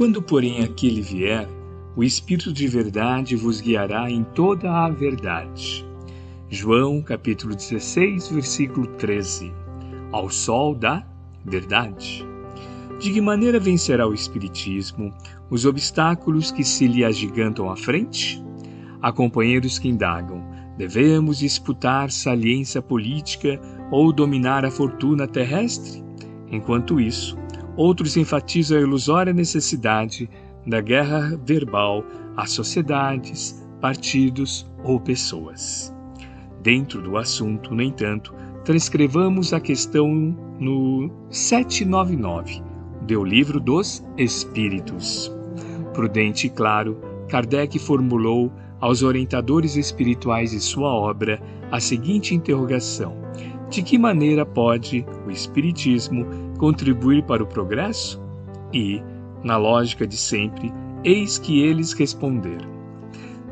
Quando, porém, aquele vier, o Espírito de verdade vos guiará em toda a verdade. João capítulo 16, versículo 13. Ao sol da verdade. De que maneira vencerá o Espiritismo os obstáculos que se lhe agigantam à frente? Há companheiros que indagam: devemos disputar saliência política ou dominar a fortuna terrestre? Enquanto isso, outros enfatizam a ilusória necessidade da guerra verbal a sociedades, partidos ou pessoas. Dentro do assunto, no entanto, transcrevamos a questão no 799 do Livro dos Espíritos. Prudente e claro, Kardec formulou aos orientadores espirituais de sua obra a seguinte interrogação: De que maneira pode o Espiritismo contribuir para o progresso? E, na lógica de sempre, eis que eles responderam: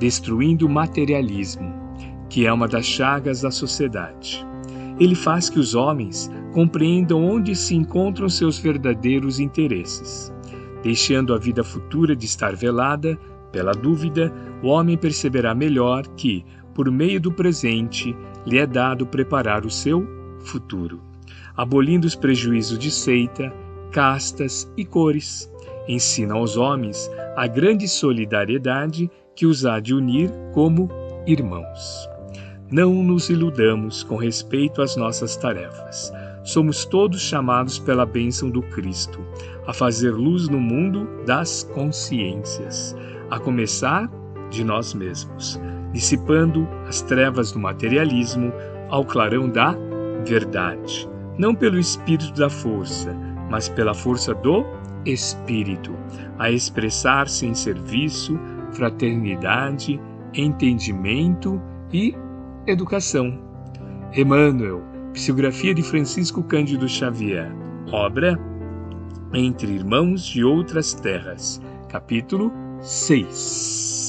destruindo o materialismo, que é uma das chagas da sociedade. Ele faz que os homens compreendam onde se encontram seus verdadeiros interesses. Deixando a vida futura de estar velada pela dúvida, o homem perceberá melhor que, por meio do presente, lhe é dado preparar o seu futuro, abolindo os prejuízos de seita, castas e cores. Ensina aos homens a grande solidariedade que os há de unir como irmãos. Não nos iludamos com respeito às nossas tarefas. Somos todos chamados pela bênção do Cristo a fazer luz no mundo das consciências, a começar de nós mesmos, dissipando as trevas do materialismo ao clarão da verdade, não pelo espírito da força, mas pela força do espírito, a expressar-se em serviço, fraternidade, entendimento e Educação. Emmanuel, psicografia de Francisco Cândido Xavier. Obra Entre Irmãos de Outras Terras. Capítulo 6.